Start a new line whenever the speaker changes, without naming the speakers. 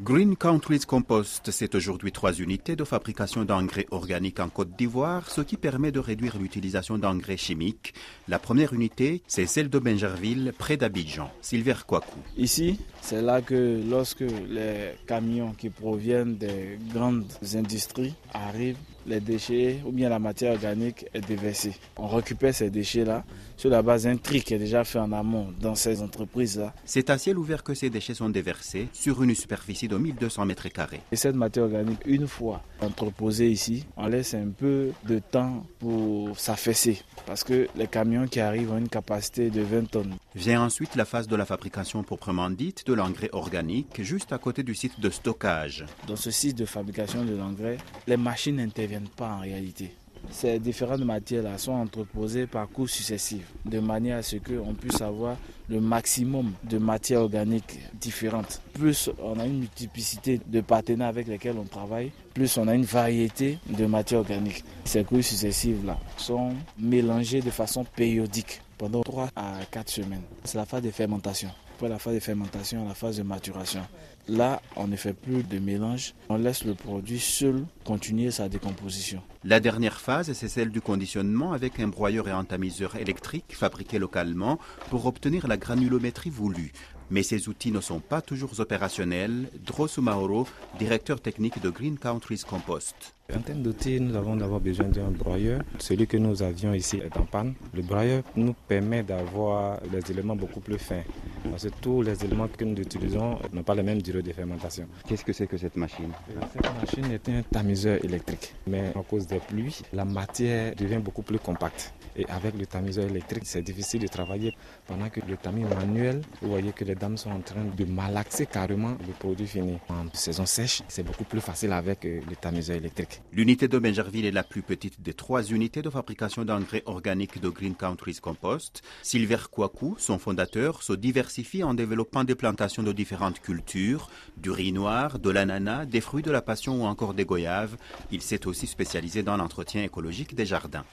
Green Countries Compost, c'est aujourd'hui trois unités de fabrication d'engrais organiques en Côte d'Ivoire, ce qui permet de réduire l'utilisation d'engrais chimiques. La première unité, c'est celle de Benjerville, près d'Abidjan. Silver Kwaku.
Ici, c'est là que lorsque les camions qui proviennent des grandes industries arrivent, les déchets ou bien la matière organique est déversée. On récupère ces déchets-là sur la base d'un tri qui est déjà fait en amont dans ces entreprises-là.
C'est à ciel ouvert que ces déchets sont déversés sur une superficie de 1200 mètres carrés.
Et cette matière organique, une fois entreposée ici, on laisse un peu de temps pour s'affaisser parce que les camions qui arrivent ont une capacité de 20 tonnes.
Vient ensuite la phase de la fabrication proprement dite de l'engrais organique, juste à côté du site de stockage.
Dans ce site de fabrication de l'engrais, les machines pas en réalité. Ces différentes matières-là sont entreposées par coups successifs, de manière à ce qu'on puisse avoir le maximum de matières organiques différentes. Plus on a une multiplicité de partenaires avec lesquels on travaille, plus on a une variété de matières organiques. Ces couches successives-là sont mélangées de façon périodique pendant 3 à 4 semaines. C'est la phase de fermentation. Après la phase de fermentation, la phase de maturation. Là, on ne fait plus de mélange, on laisse le produit seul continuer sa décomposition.
La dernière phase, c'est celle du conditionnement avec un broyeur et un tamiseur électrique fabriqués localement pour obtenir la granulométrie voulue. Mais ces outils ne sont pas toujours opérationnels. Drosu Mauro, directeur technique de Green Countries Compost.
En termes d'outils, nous avons d'abord besoin d'un broyeur. Celui que nous avions ici est en panne. Le broyeur nous permet d'avoir des éléments beaucoup plus fins. Parce que tous les éléments que nous utilisons n'ont pas la même durée de fermentation.
Qu'est-ce que c'est que cette machine?
Cette machine est un tamiseur électrique. Mais à cause des pluies, la matière devient beaucoup plus compacte. Et avec le tamiseur électrique, c'est difficile de travailler. Pendant que le tamis manuel, vous voyez que les dames sont en train de malaxer carrément le produit fini. En saison sèche, c'est beaucoup plus facile avec euh, le tamiseur électrique.
L'unité de Benjerville est la plus petite des trois unités de fabrication d'engrais organiques de Green Countries Compost. Silver Kwaku, son fondateur, se en développant des plantations de différentes cultures, du riz noir, de l'ananas, des fruits de la passion ou encore des goyaves. Il s'est aussi spécialisé dans l'entretien écologique des jardins.